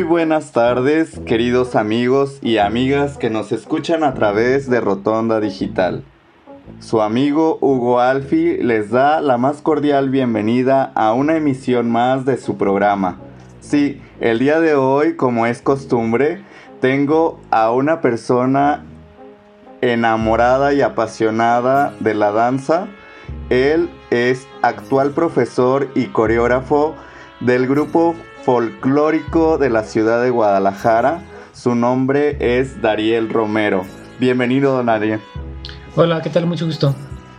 Muy buenas tardes, queridos amigos y amigas que nos escuchan a través de Rotonda Digital. Su amigo Hugo Alfi les da la más cordial bienvenida a una emisión más de su programa. Sí, el día de hoy, como es costumbre, tengo a una persona enamorada y apasionada de la danza. Él es actual profesor y coreógrafo del grupo folclórico de la ciudad de Guadalajara. Su nombre es Dariel Romero. Bienvenido, don Ariel. Hola, ¿qué tal? Mucho gusto.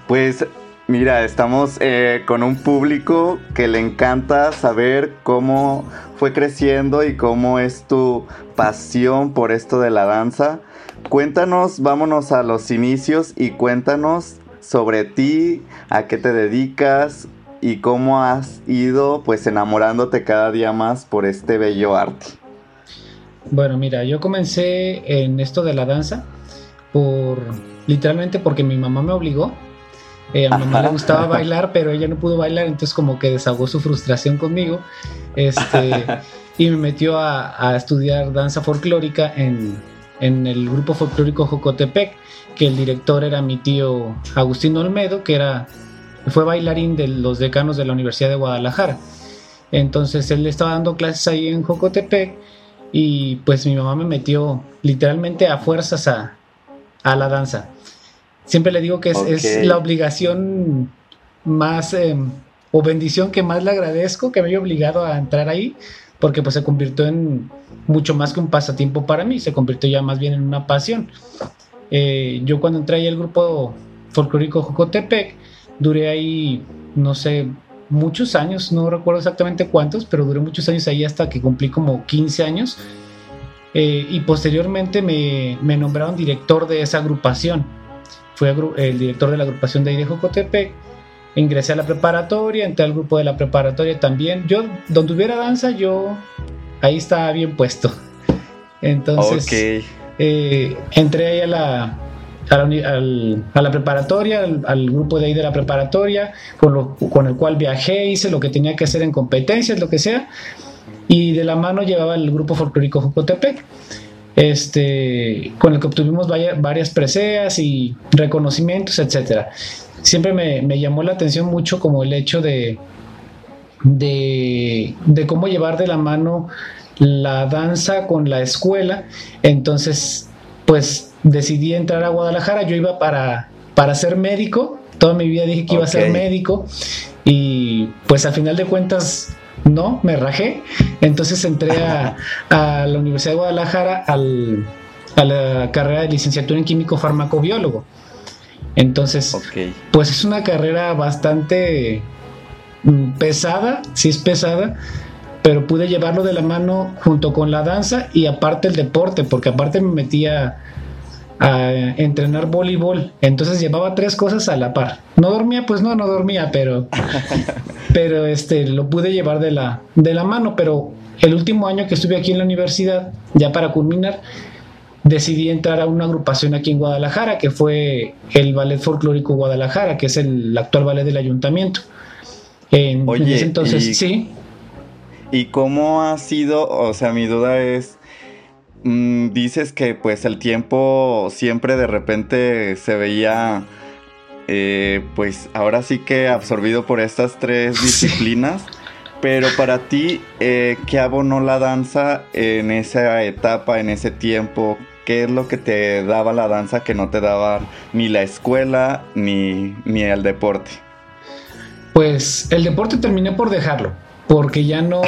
Pues mira, estamos eh, con un público que le encanta saber cómo fue creciendo y cómo es tu pasión por esto de la danza. Cuéntanos, vámonos a los inicios y cuéntanos sobre ti, a qué te dedicas y cómo has ido pues enamorándote cada día más por este bello arte. Bueno, mira, yo comencé en esto de la danza por literalmente porque mi mamá me obligó. Eh, a mi mamá le gustaba bailar, pero ella no pudo bailar, entonces como que desahogó su frustración conmigo. Este, y me metió a, estudiar danza folclórica en, en, el grupo folclórico Jocotepec, que el director era mi tío Agustín Olmedo, que era, fue bailarín de los decanos de la Universidad de Guadalajara. Entonces él estaba dando clases ahí en Jocotepec y pues mi mamá me metió literalmente a fuerzas a, a la danza. Siempre le digo que es, la obligación más em, o bendición que más le agradezco que me haya obligado a entrar ahí, porque pues se convirtió en mucho más que un pasatiempo para mí, se convirtió ya más bien en una pasión. Eh, yo cuando entré ahí al grupo folclórico Jocotepec, duré ahí, no sé, muchos años, no recuerdo exactamente cuántos, pero duré muchos años ahí hasta que cumplí como 15 años eh, y posteriormente me, nombraron director de esa agrupación. Fui el director de la agrupación de ahí de Jocotepec. Ingresé a la preparatoria, entré al grupo de la preparatoria también. Yo, donde hubiera danza, yo ahí estaba bien puesto. Entonces, eh, entré ahí a la, a la, preparatoria, al, grupo de ahí de la preparatoria, con, con el cual viajé, hice lo que tenía que hacer en competencias, lo que sea y de la mano llevaba el grupo folclórico Jocotepec, este, con el que obtuvimos varias preseas y reconocimientos, etc. Siempre me, llamó la atención mucho como el hecho de, de, cómo llevar de la mano la danza con la escuela. Entonces, pues decidí entrar a Guadalajara. Yo iba para, para ser médico. Toda mi vida dije que iba a ser médico. Y pues a final de cuentas no, me rajé. Entonces entré a, la Universidad de Guadalajara a la carrera de licenciatura en químico farmacobiólogo. Entonces, pues es una carrera bastante mm, pesada, sí es pesada, pero pude llevarlo de la mano junto con la danza y aparte el deporte, porque aparte me metía a entrenar voleibol. Entonces llevaba tres cosas a la par. No dormía, pues no, no dormía, pero, pero este, lo pude llevar de la, de la mano. Pero el último año que estuve aquí en la universidad, ya para culminar, decidí entrar a una agrupación aquí en Guadalajara, que fue el Ballet Folclórico Guadalajara, que es el actual ballet del ayuntamiento. En, Oye, entonces, sí. ¿Y cómo ha sido? O sea, mi duda es Mm, dices que pues el tiempo siempre de repente se veía eh, pues ahora sí que absorbido por estas tres disciplinas. Pero para ti, eh, ¿qué abonó la danza en esa etapa, en ese tiempo? ¿Qué es lo que te daba la danza que no te daba ni la escuela ni, ni el deporte? Pues el deporte terminé por dejarlo, porque ya no,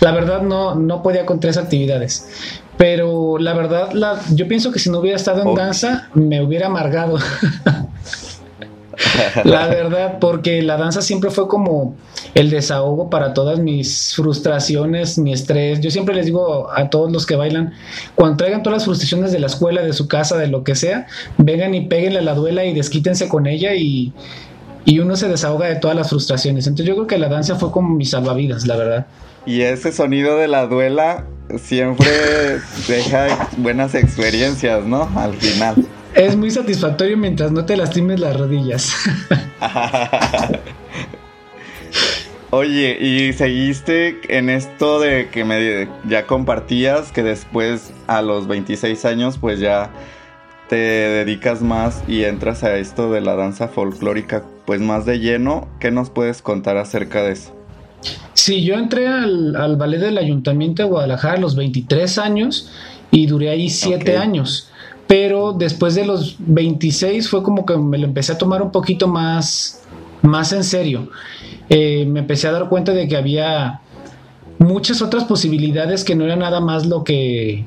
la verdad no, no podía con tres actividades. Pero la verdad, la, yo pienso que si no hubiera estado en danza, me hubiera amargado. la verdad, porque la danza siempre fue como el desahogo para todas mis frustraciones, mi estrés. Yo siempre les digo a todos los que bailan, cuando traigan todas las frustraciones de la escuela, de su casa, de lo que sea, vengan y péguenle a la duela y desquítense con ella y, y uno se desahoga de todas las frustraciones. Entonces yo creo que la danza fue como mi salvavidas, la verdad. Y ese sonido de la duela siempre deja buenas experiencias, ¿no? Al final. Es muy satisfactorio mientras no te lastimes las rodillas. Oye, y seguiste en esto de que me ya compartías que después a los 26 años pues ya te dedicas más y entras a esto de la danza folclórica pues más de lleno. ¿Qué nos puedes contar acerca de eso? Sí, yo entré al, ballet del Ayuntamiento de Guadalajara a los 23 años y duré ahí 7 años. Pero después de los 26 fue como que me lo empecé a tomar un poquito más, más en serio. Eh, me empecé a dar cuenta de que había muchas otras posibilidades que no era nada más lo que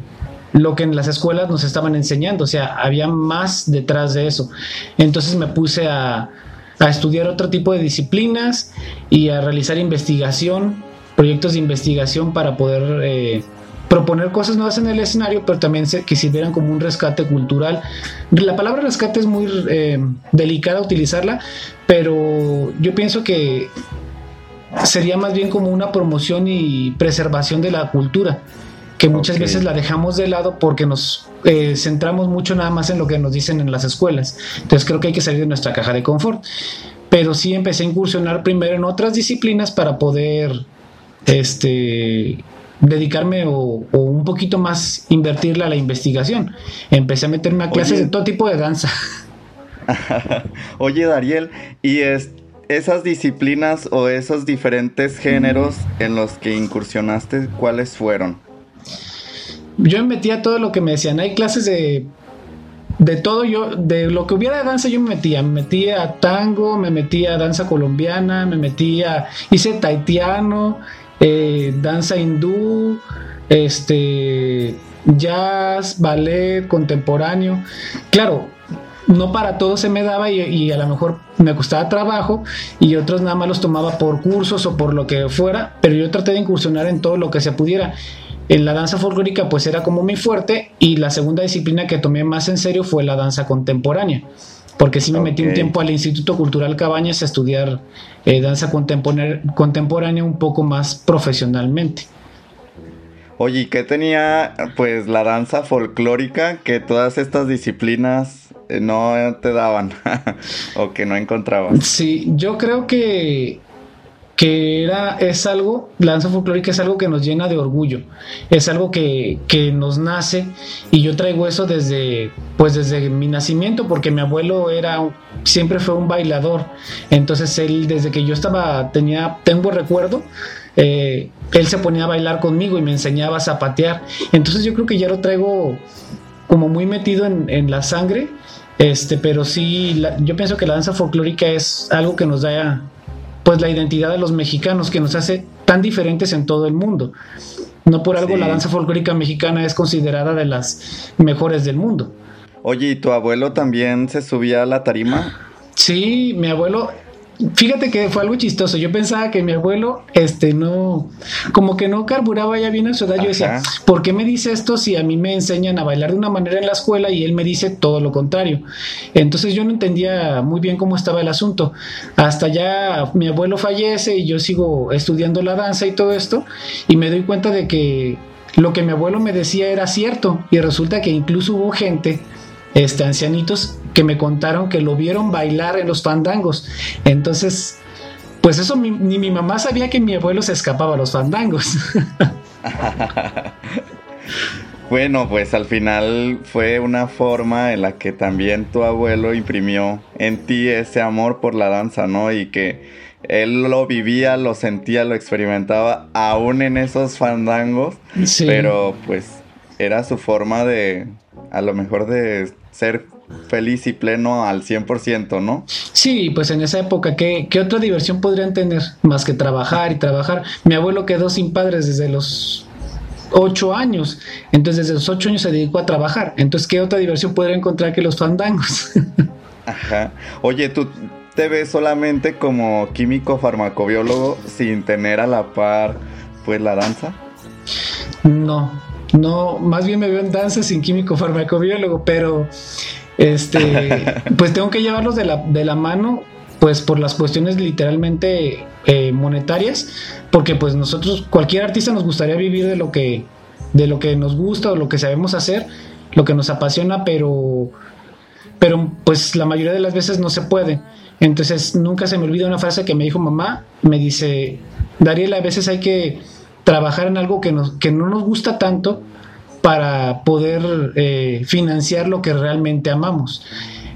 lo que en las escuelas nos estaban enseñando, o sea, había más detrás de eso. Entonces me puse a, a estudiar otro tipo de disciplinas y a realizar investigación, proyectos de investigación para poder eh, proponer cosas nuevas en el escenario, pero también que sirvieran como un rescate cultural. La palabra rescate es muy eh, delicada utilizarla, pero yo pienso que sería más bien como una promoción y preservación de la cultura que muchas veces la dejamos de lado porque nos eh, centramos mucho nada más en lo que nos dicen en las escuelas. Entonces creo que hay que salir de nuestra caja de confort. Pero sí empecé a incursionar primero en otras disciplinas para poder este, dedicarme o, un poquito más invertirle a la investigación. Empecé a meterme a clases de todo tipo de danza. Oye, Dariel, ¿y es, esas disciplinas o esos diferentes géneros en los que incursionaste, cuáles fueron? Yo me metía todo lo que me decían. Hay clases de de todo yo, de lo que hubiera de danza yo me metía, me metía a tango, me metía a danza colombiana, me metía, hice taitiano, eh, danza hindú, este, jazz, ballet, contemporáneo. Claro, no para todo se me daba y, a lo mejor me costaba trabajo y otros nada más los tomaba por cursos o por lo que fuera, pero yo traté de incursionar en todo lo que se pudiera. En la danza folclórica pues era como mi fuerte y la segunda disciplina que tomé más en serio fue la danza contemporánea, porque sí me metí un tiempo al Instituto Cultural Cabañas a estudiar eh, danza contemporánea un poco más profesionalmente. Oye, ¿y qué tenía pues la danza folclórica que todas estas disciplinas eh, no te daban o que no encontrabas? Sí, yo creo que que era, es algo, la danza folclórica es algo que nos llena de orgullo, es algo que, nos nace y yo traigo eso desde, pues desde mi nacimiento, porque mi abuelo era, siempre fue un bailador, entonces él desde que yo estaba, tenía, tengo recuerdo, eh, él se ponía a bailar conmigo y me enseñaba a zapatear, entonces yo creo que ya lo traigo como muy metido en, la sangre, este, pero sí, yo pienso que la danza folclórica es algo que nos da pues la identidad de los mexicanos que nos hace tan diferentes en todo el mundo. No por algo la danza folclórica mexicana es considerada de las mejores del mundo. Oye, ¿y tu abuelo también se subía a la tarima? Sí, mi abuelo Fíjate que fue algo chistoso. Yo pensaba que mi abuelo, este, no, como que no carburaba ya bien a su edad. Yo decía, ¿por qué me dice esto si a mí me enseñan a bailar de una manera en la escuela y él me dice todo lo contrario? Entonces yo no entendía muy bien cómo estaba el asunto. Hasta ya mi abuelo fallece y yo sigo estudiando la danza y todo esto y me doy cuenta de que lo que mi abuelo me decía era cierto y resulta que incluso hubo gente este, ancianitos que me contaron que lo vieron bailar en los fandangos. Entonces, pues eso ni mi mamá sabía que mi abuelo se escapaba a los fandangos. Bueno, pues al final fue una forma en la que también tu abuelo imprimió en ti ese amor por la danza, ¿no? Y que él lo vivía, lo sentía, lo experimentaba aún en esos fandangos, sí. pero pues era su forma de, a lo mejor de ser feliz y pleno al 100%, ¿no? Sí, pues en esa época, ¿qué, ¿qué, otra diversión podrían tener más que trabajar y trabajar? Mi abuelo quedó sin padres desde los ocho años, entonces desde los ocho años se dedicó a trabajar, entonces ¿qué otra diversión podría encontrar que los fandangos? Ajá. Oye, tú te ves solamente como químico farmacobiólogo sin tener a la par, pues, la danza? No, no, más bien me veo en danza sin químico farmacobiólogo, pero este, pues tengo que llevarlos de la, de la mano, pues por las cuestiones literalmente eh, monetarias, porque pues nosotros, cualquier artista nos gustaría vivir de lo que, de lo que nos gusta o lo que sabemos hacer, lo que nos apasiona, pero, pero pues la mayoría de las veces no se puede. Entonces nunca se me olvida una frase que me dijo mamá, me dice, Dariel, a veces hay que trabajar en algo que, nos, que no nos gusta tanto para poder eh, financiar lo que realmente amamos.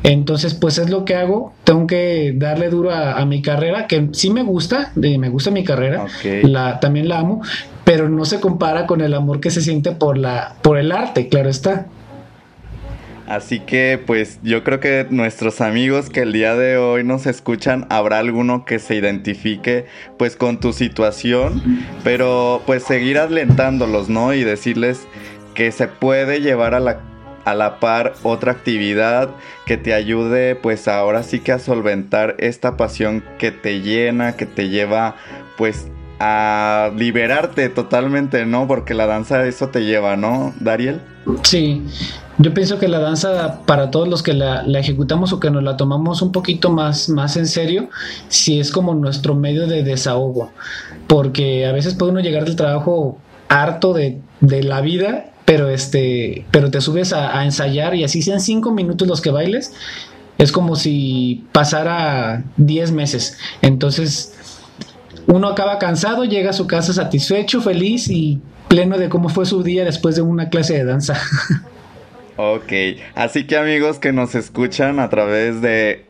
Entonces, pues es lo que hago. Tengo que darle duro a, mi carrera, que sí me gusta, me gusta mi carrera, la, también la amo, pero no se compara con el amor que se siente por, la, por el arte, claro está. Así que pues yo creo que nuestros amigos que el día de hoy nos escuchan, habrá alguno que se identifique pues con tu situación, pero pues seguir alentándolos, ¿no? Y decirles que se puede llevar a la, a la par otra actividad que te ayude pues ahora sí que a solventar esta pasión que te llena, que te lleva pues a liberarte totalmente, ¿no? Porque la danza eso te lleva, ¿no, Dariel? Sí, yo pienso que la danza para todos los que la, ejecutamos o que nos la tomamos un poquito más, más en serio, sí es como nuestro medio de desahogo, porque a veces puede uno llegar del trabajo harto de, la vida, pero, este, pero te subes a, ensayar y así sean cinco minutos los que bailes, es como si pasara diez meses. Entonces, uno acaba cansado, llega a su casa satisfecho, feliz y pleno de cómo fue su día después de una clase de danza. Ok, así que amigos que nos escuchan a través de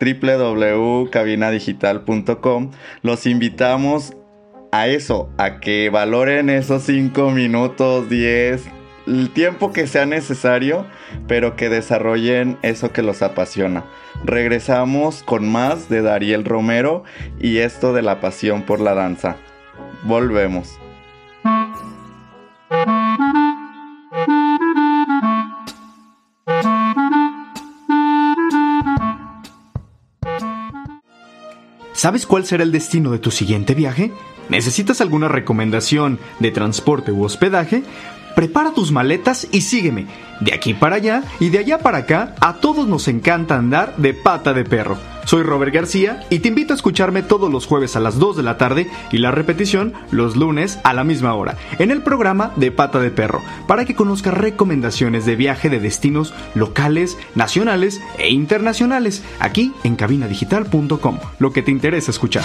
www.cabinadigital.com, los invitamos a eso, a que valoren esos 5 minutos, 10, el tiempo que sea necesario, pero que desarrollen eso que los apasiona. Regresamos con más de Dariel Romero y esto de la pasión por la danza. Volvemos. ¿Sabes cuál será el destino de tu siguiente viaje? ¿Necesitas alguna recomendación de transporte u hospedaje? Prepara tus maletas y sígueme. De aquí para allá y de allá para acá, a todos nos encanta andar de pata de perro. Soy Robert García y te invito a escucharme todos los jueves a las 2 de la tarde y la repetición los lunes a la misma hora en el programa de Pata de Perro para que conozcas recomendaciones de viaje de destinos locales, nacionales e internacionales aquí en cabinadigital.com, lo que te interesa escuchar.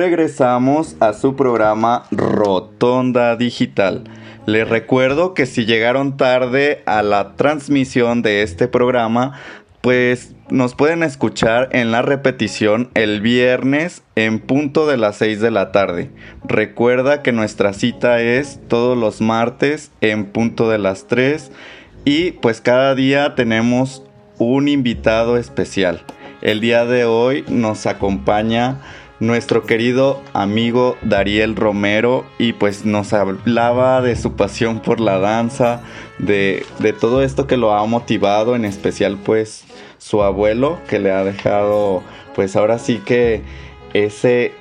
Regresamos a su programa Rotonda Digital. Les recuerdo que si llegaron tarde a la transmisión de este programa, pues nos pueden escuchar en la repetición el viernes en punto de las 6 de la tarde. Recuerda que nuestra cita es todos los martes en punto de las 3 y pues cada día tenemos un invitado especial. El día de hoy nos acompaña nuestro querido amigo Dariel Romero y pues nos hablaba de su pasión por la danza, de, de todo esto que lo ha motivado, en especial pues su abuelo que le ha dejado pues ahora sí que ese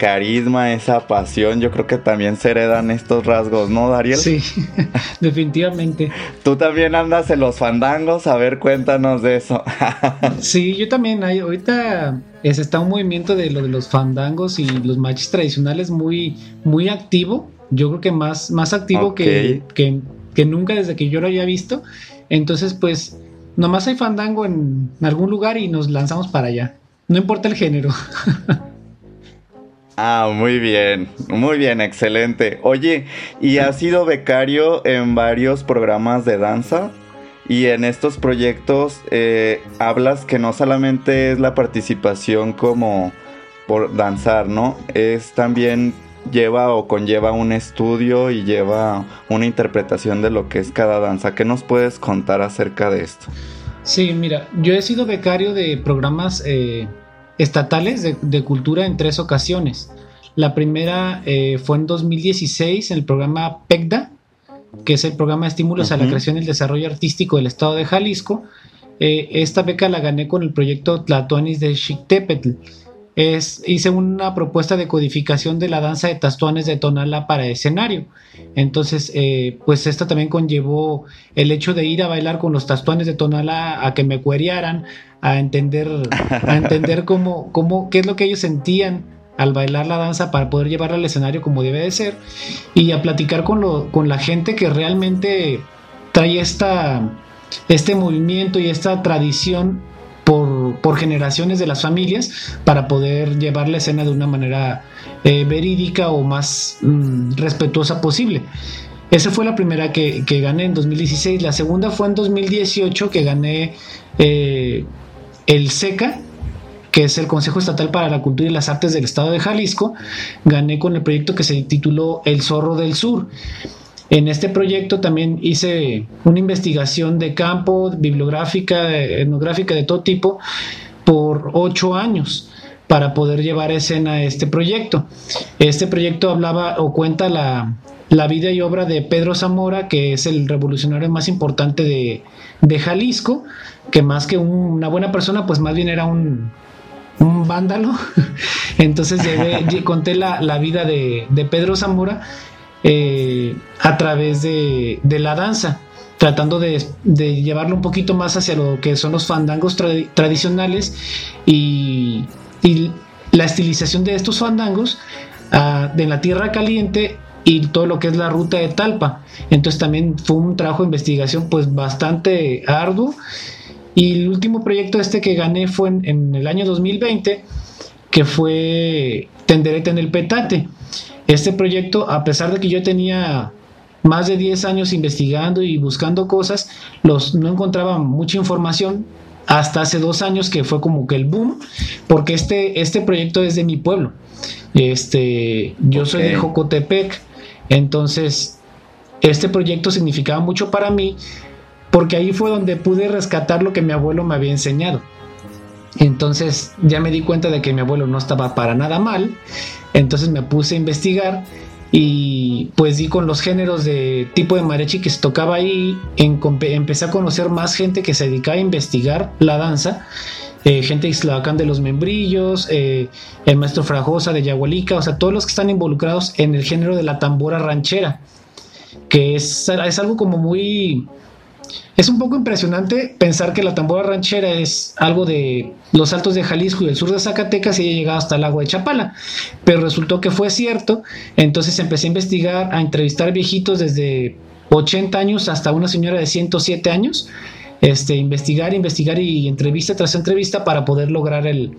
carisma, esa pasión, yo creo que también se heredan estos rasgos, ¿no, Dariel? Sí, definitivamente. Tú también andas en los fandangos, a ver, cuéntanos de eso. sí, yo también, hay, ahorita es, está un movimiento de lo de los fandangos y los matches tradicionales muy, muy activo, yo creo que más, más activo que, que, que nunca desde que yo lo haya visto, entonces pues nomás hay fandango en algún lugar y nos lanzamos para allá, no importa el género. Ah, muy bien, muy bien, excelente. Oye, ¿y has sido becario en varios programas de danza? Y en estos proyectos eh, hablas que no solamente es la participación como por danzar, ¿no? Es también lleva o conlleva un estudio y lleva una interpretación de lo que es cada danza. ¿Qué nos puedes contar acerca de esto? Sí, mira, yo he sido becario de programas eh, estatales de, cultura en tres ocasiones. La primera eh, fue en 2016 en el programa PECDA, que es el programa de estímulos a la creación y el desarrollo artístico del estado de Jalisco. Eh, esta beca la gané con el proyecto Tlatoanis de Xictepetl. Es, hice una propuesta de codificación de la danza de tastuanes de Tonala para escenario. Entonces, eh, pues esto también conllevó el hecho de ir a bailar con los tastuanes de Tonala a que me cuerearan, a entender, a entender cómo, cómo, qué es lo que ellos sentían al bailar la danza para poder llevarla al escenario como debe de ser y a platicar con, lo, con la gente que realmente trae esta, este movimiento y esta tradición por, generaciones de las familias para poder llevar la escena de una manera eh, verídica o más mm, respetuosa posible. Esa fue la primera que, gané en 2016. La segunda fue en 2018 que gané eh, el SECA, que es el Consejo Estatal para la Cultura y las Artes del Estado de Jalisco. Gané con el proyecto que se tituló El Zorro del Sur. En este proyecto también hice una investigación de campo, bibliográfica, etnográfica, de todo tipo, por ocho años para poder llevar a escena este proyecto. Este proyecto hablaba o cuenta la, vida y obra de Pedro Zamora, que es el revolucionario más importante de, Jalisco, que más que una buena persona, pues más bien era un, vándalo. Entonces conté la, vida de, de Pedro Zamora eh, a través de, la danza, tratando de, llevarlo un poquito más hacia lo que son los fandangos tradicionales y, la estilización de estos fandangos ah, de la tierra caliente y todo lo que es la ruta de Talpa. Entonces también fue un trabajo de investigación pues bastante arduo. Y el último proyecto este que gané fue en, en el año 2020, que fue Tenderete en el Petate. Este proyecto, a pesar de que yo tenía más de 10 años investigando y buscando cosas, los, no encontraba mucha información hasta hace dos años que fue como que el boom, porque este, este proyecto es de mi pueblo. Este, yo soy de Jocotepec, entonces este proyecto significaba mucho para mí porque ahí fue donde pude rescatar lo que mi abuelo me había enseñado. Entonces ya me di cuenta de que mi abuelo no estaba para nada mal. Entonces me puse a investigar y pues di con los géneros de tipo de mariachi que se tocaba ahí, empecé a conocer más gente que se dedicaba a investigar la danza, eh, gente de de los Membrillos, eh, el maestro Frajosa de Yagualica, o sea, todos los que están involucrados en el género de la tambora ranchera, que es, es algo como muy es un poco impresionante pensar que la tambora ranchera es algo de los altos de Jalisco y el sur de Zacatecas y ha llegado hasta el agua de Chapala. Pero resultó que fue cierto. Entonces empecé a investigar, a entrevistar viejitos desde 80 años hasta una señora de 107 años. Este, investigar, investigar y entrevista tras entrevista para poder lograr el,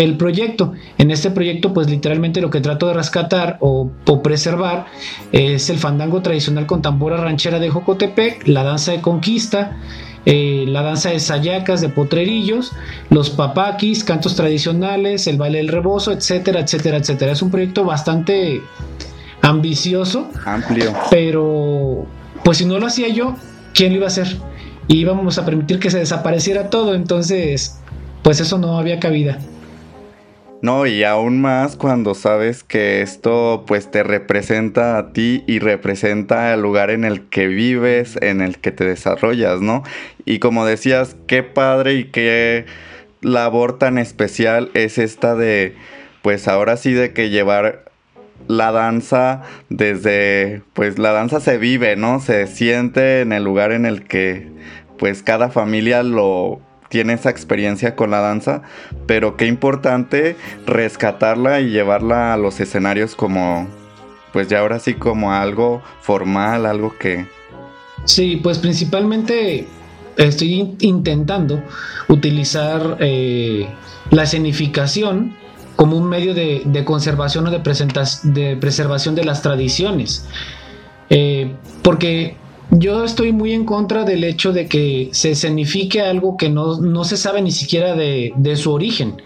el proyecto. En este proyecto, pues literalmente lo que trato de rescatar o, preservar es el fandango tradicional con tambora ranchera de Jocotepec, la danza de conquista, eh, la danza de sayacas, de potrerillos, los papaquis, cantos tradicionales, el baile del rebozo, etcétera, etcétera, etcétera. Es un proyecto bastante ambicioso, amplio, pero pues si no lo hacía yo, ¿quién lo iba a hacer? Y íbamos a permitir que se desapareciera todo, entonces, pues eso no había cabida. No, y aún más cuando sabes que esto pues te representa a ti y representa el lugar en el que vives, en el que te desarrollas, ¿no? Y como decías, qué padre y qué labor tan especial es esta de pues ahora sí de que llevar la danza desde pues la danza se vive, ¿no? Se siente en el lugar en el que pues cada familia lo tiene esa experiencia con la danza, pero qué importante rescatarla y llevarla a los escenarios como, pues ya ahora sí como algo formal, algo que... Sí, pues principalmente estoy intentando utilizar eh, la escenificación como un medio de, conservación o de, de preservación de las tradiciones. Eh, porque yo estoy muy en contra del hecho de que se escenifique algo que no, se sabe ni siquiera de, su origen.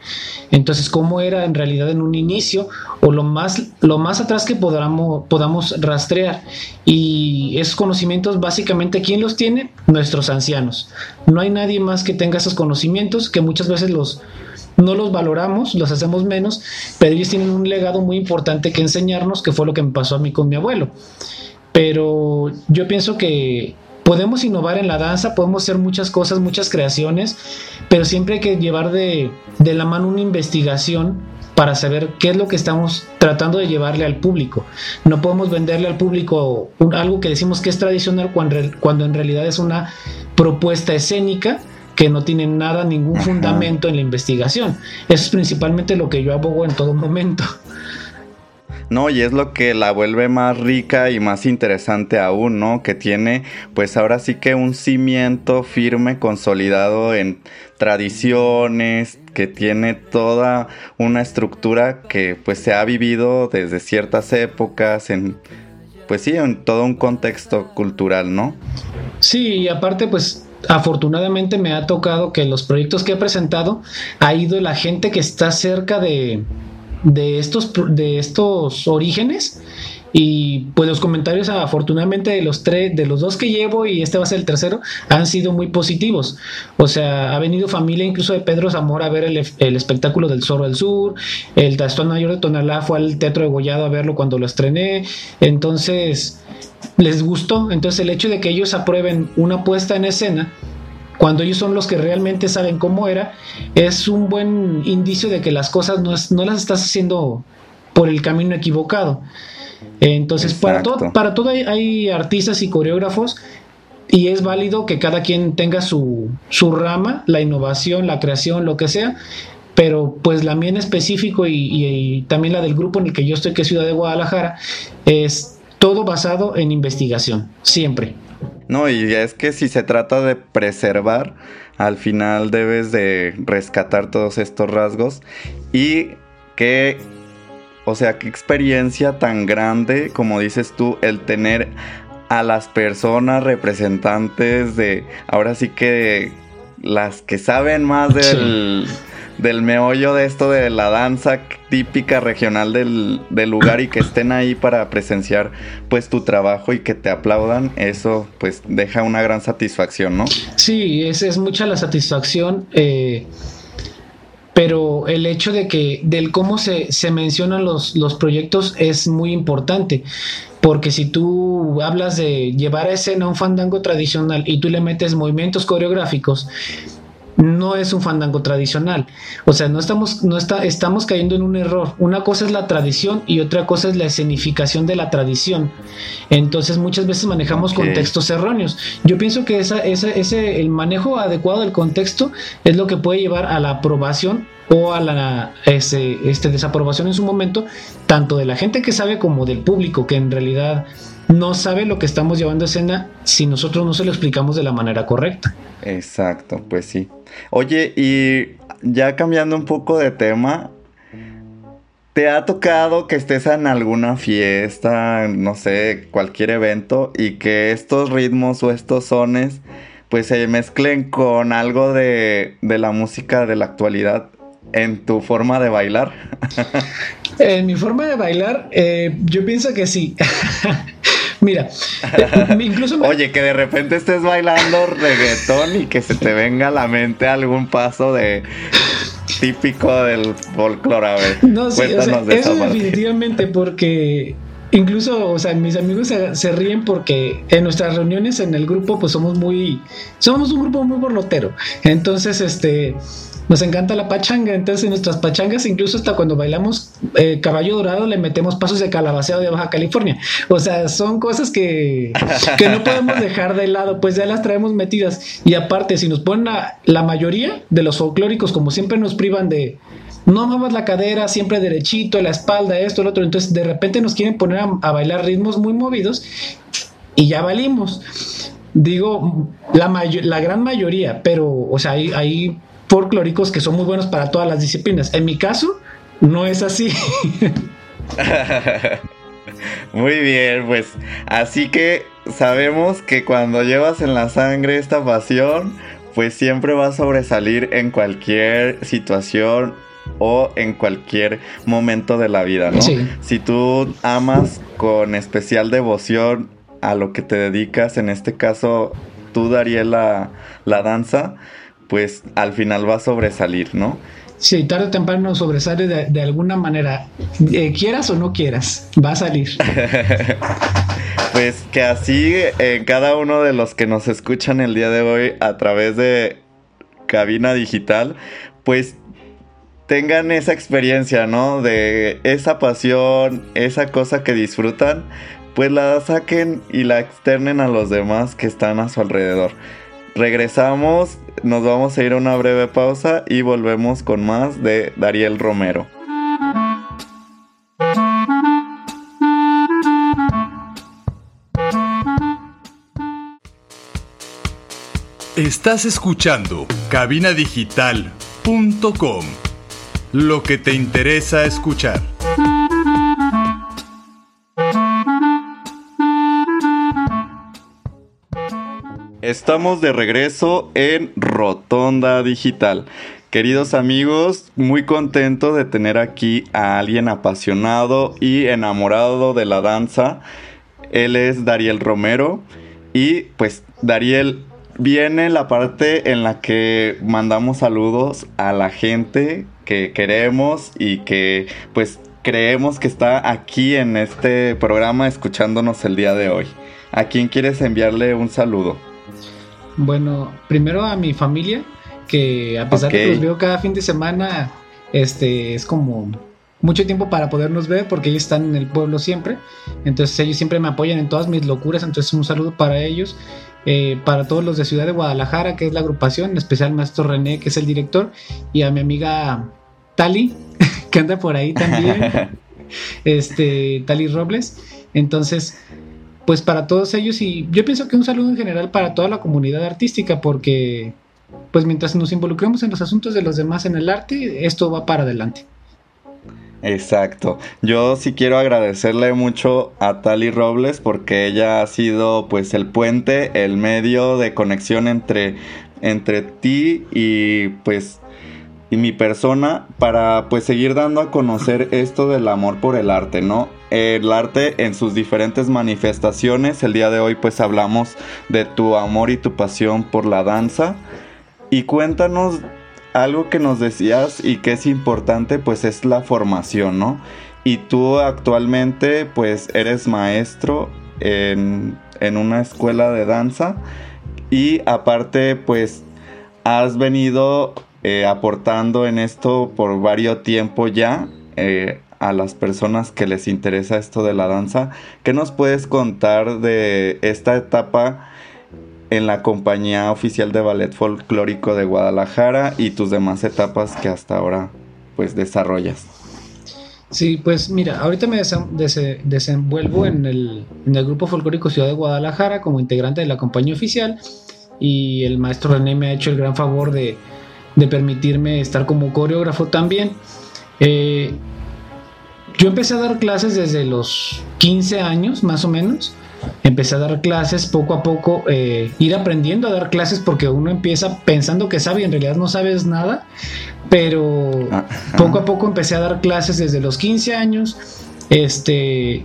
Entonces, cómo era en realidad en un inicio o lo más, lo más atrás que podamos, podamos rastrear. Y esos conocimientos, básicamente, ¿quién los tiene? Nuestros ancianos. No hay nadie más que tenga esos conocimientos que muchas veces los, no los valoramos, los hacemos menos, pero ellos tienen un legado muy importante que enseñarnos, que fue lo que me pasó a mí con mi abuelo. Pero yo pienso que podemos innovar en la danza, podemos hacer muchas cosas, muchas creaciones, pero siempre hay que llevar de, la mano una investigación para saber qué es lo que estamos tratando de llevarle al público. No podemos venderle al público algo que decimos que es tradicional cuando, cuando, en realidad es una propuesta escénica que no tiene nada, ningún fundamento en la investigación. Eso es principalmente lo que yo abogo en todo momento. No, y es lo que la vuelve más rica y más interesante aún, ¿no? Que tiene, pues ahora sí que un cimiento firme, consolidado en tradiciones, que tiene toda una estructura que pues se ha vivido desde ciertas épocas, en, pues sí, en todo un contexto cultural, ¿no? Sí, y aparte pues afortunadamente me ha tocado que los proyectos que he presentado ha ido la gente que está cerca de de estos, de estos orígenes. Y pues los comentarios, afortunadamente, de los tres, de los dos que llevo, y este va a ser el tercero, han sido muy positivos. O sea, ha venido familia incluso de Pedro Zamora a ver el, espectáculo del Zorro del Sur. El Tastón Mayor de Tonalá fue al Teatro de Gollado a verlo cuando lo estrené. Entonces, les gustó. Entonces, el hecho de que ellos aprueben una puesta en escena cuando ellos son los que realmente saben cómo era, es un buen indicio de que las cosas no, no las estás haciendo por el camino equivocado. Entonces, para todo, para todo hay, artistas y coreógrafos y es válido que cada quien tenga su, su, rama, la innovación, la creación, lo que sea, pero pues la mía en específico y, y, también la del grupo en el que yo estoy, que es Ciudad de Guadalajara, es todo basado en investigación, siempre. No, y es que si se trata de preservar, al final debes de rescatar todos estos rasgos y que, o sea, qué experiencia tan grande, como dices tú, el tener a las personas representantes de, ahora sí que las que saben más del del meollo de esto de la danza típica regional del, lugar y que estén ahí para presenciar pues tu trabajo y que te aplaudan, eso pues deja una gran satisfacción, ¿no? Sí, es, es mucha la satisfacción. Eh, pero el hecho de que del cómo se, se mencionan los, los, proyectos es muy importante porque si tú hablas de llevar a escena un fandango tradicional y tú le metes movimientos coreográficos no es un fandango tradicional. O sea, no estamos, no está, estamos cayendo en un error. Una cosa es la tradición y otra cosa es la escenificación de la tradición. Entonces muchas veces manejamos contextos erróneos. Yo pienso que esa, ese, el manejo adecuado del contexto es lo que puede llevar a la aprobación o a la ese, este, desaprobación en su momento, tanto de la gente que sabe como del público que en realidad no sabe lo que estamos llevando a escena si nosotros no se lo explicamos de la manera correcta. Exacto, pues sí. Oye, y ya cambiando un poco de tema, ¿te ha tocado que estés en alguna fiesta, no sé, cualquier evento y que estos ritmos o estos sones pues se mezclen con algo de, la música de la actualidad en tu forma de bailar? en mi forma de bailar, eh, yo pienso que sí. Mira, eh, incluso Oye, que de repente estés bailando reggaetón y que se te venga a la mente algún paso de típico del folclore. A ver, no, sí, o eso definitivamente, porque incluso, o sea, mis amigos se, ríen porque en nuestras reuniones en el grupo, pues somos muy, somos un grupo muy borlotero. Entonces, este, nos encanta la pachanga, entonces en nuestras pachangas, incluso hasta cuando bailamos eh, caballo dorado, le metemos pasos de calabaceado de Baja California. O sea, son cosas que, que no podemos dejar de lado, pues ya las traemos metidas. Y aparte, si nos ponen a, la mayoría de los folclóricos, como siempre nos privan de, no muevas la cadera, siempre derechito, la espalda, esto, lo otro. Entonces, de repente nos quieren poner a, bailar ritmos muy movidos y ya valimos. Digo, la, la gran mayoría, pero, o sea, hay, hay folclóricos que son muy buenos para todas las disciplinas. En mi caso, no es así. Muy bien, pues así que sabemos que cuando llevas en la sangre esta pasión, pues siempre va a sobresalir en cualquier situación o en cualquier momento de la vida, ¿no? Si tú amas con especial devoción a lo que te dedicas, en este caso tú, darías la, la danza, pues al final va a sobresalir, ¿no? Sí, tarde o temprano sobresale de, alguna manera. Eh, quieras o no quieras, va a salir. pues que así en cada uno de los que nos escuchan el día de hoy a través de cabina digital, pues tengan esa experiencia, ¿no? De esa pasión, esa cosa que disfrutan, pues la saquen y la externen a los demás que están a su alrededor. Regresamos, nos vamos a ir a una breve pausa y volvemos con más de Dariel Romero. Estás escuchando cabinadigital.com lo que te interesa escuchar. Estamos de regreso en Rotonda Digital. Queridos amigos, muy contento de tener aquí a alguien apasionado y enamorado de la danza. Él es Dariel Romero y pues Dariel viene la parte en la que mandamos saludos a la gente que queremos y que pues creemos que está aquí en este programa escuchándonos el día de hoy. ¿A quién quieres enviarle un saludo? Bueno, primero a mi familia, que a pesar de que los veo cada fin de semana, este es como mucho tiempo para podernos ver porque ellos están en el pueblo siempre. Entonces ellos siempre me apoyan en todas mis locuras. Entonces un saludo para ellos. Eh, para todos los de Ciudad de Guadalajara, que es la agrupación, en especial Maestro René, que es el director, y a mi amiga Tali, que anda por ahí también, este, Tali Robles. Entonces, pues para todos ellos, y yo pienso que un saludo en general para toda la comunidad artística, porque pues mientras nos involucremos en los asuntos de los demás en el arte, esto va para adelante. Exacto. Yo sí quiero agradecerle mucho a Tali Robles porque ella ha sido pues el puente, el medio de conexión entre, entre ti y pues y mi persona para pues seguir dando a conocer esto del amor por el arte, ¿no? El arte en sus diferentes manifestaciones. El día de hoy pues hablamos de tu amor y tu pasión por la danza. Y cuéntanos algo que nos decías y que es importante pues es la formación, ¿no? Y tú actualmente pues eres maestro en, una escuela de danza y aparte pues has venido eh, aportando en esto por varios tiempo ya eh, a las personas que les interesa esto de la danza. ¿Qué nos puedes contar de esta etapa en la compañía oficial de ballet folclórico de Guadalajara y tus demás etapas que hasta ahora pues desarrollas. Sí, pues mira, ahorita me desenvuelvo en el, en el, grupo folclórico Ciudad de Guadalajara como integrante de la compañía oficial y el maestro René me ha hecho el gran favor de, de permitirme estar como coreógrafo también. Eh, yo empecé a dar clases desde los 15 años más o menos. Empecé a dar clases poco a poco, eh, ir aprendiendo a dar clases porque uno empieza pensando que sabe y en realidad no sabes nada, pero ah, poco a poco empecé a dar clases desde los 15 años, este,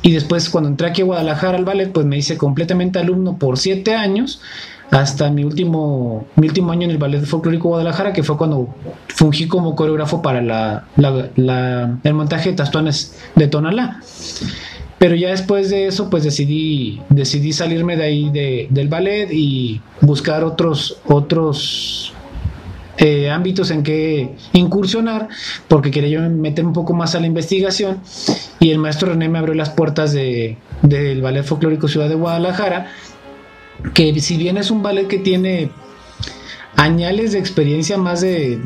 y después cuando entré aquí a Guadalajara al ballet, pues me hice completamente alumno por 7 años, hasta mi último, mi último año en el Ballet Folclórico Guadalajara, que fue cuando fungí como coreógrafo para la, el montaje de Tastuanes de Tonalá. Pero ya después de eso, pues decidí, decidí salirme de ahí del ballet y buscar otros, otros eh, ámbitos en que incursionar, porque quería yo meter un poco más a la investigación. Y el maestro René me abrió las puertas de, del Ballet Folclórico Ciudad de Guadalajara, que si bien es un ballet que tiene añales de experiencia, más de,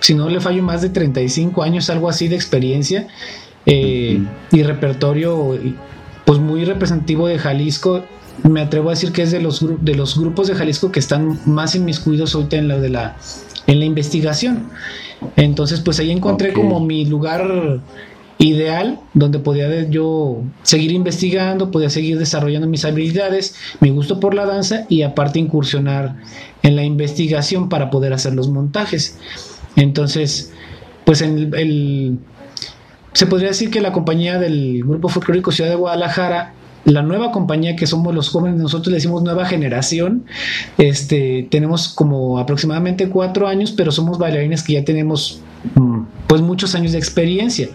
si no le fallo, más de 35 años, algo así de experiencia, eh, y repertorio pues muy representativo de Jalisco. Me atrevo a decir que es de los, de los grupos de Jalisco que están más inmiscuidos ahorita en lo de la, en la investigación. Entonces, pues ahí encontré como mi lugar ideal donde podía yo seguir investigando, podía seguir desarrollando mis habilidades, mi gusto por la danza y aparte incursionar en la investigación para poder hacer los montajes. Entonces, pues en el se podría decir que la compañía del Grupo Folclórico Ciudad de Guadalajara la nueva compañía que somos los jóvenes, nosotros le decimos nueva generación, este, tenemos como aproximadamente cuatro años, pero somos bailarines que ya tenemos mm, pues muchos años de experiencia,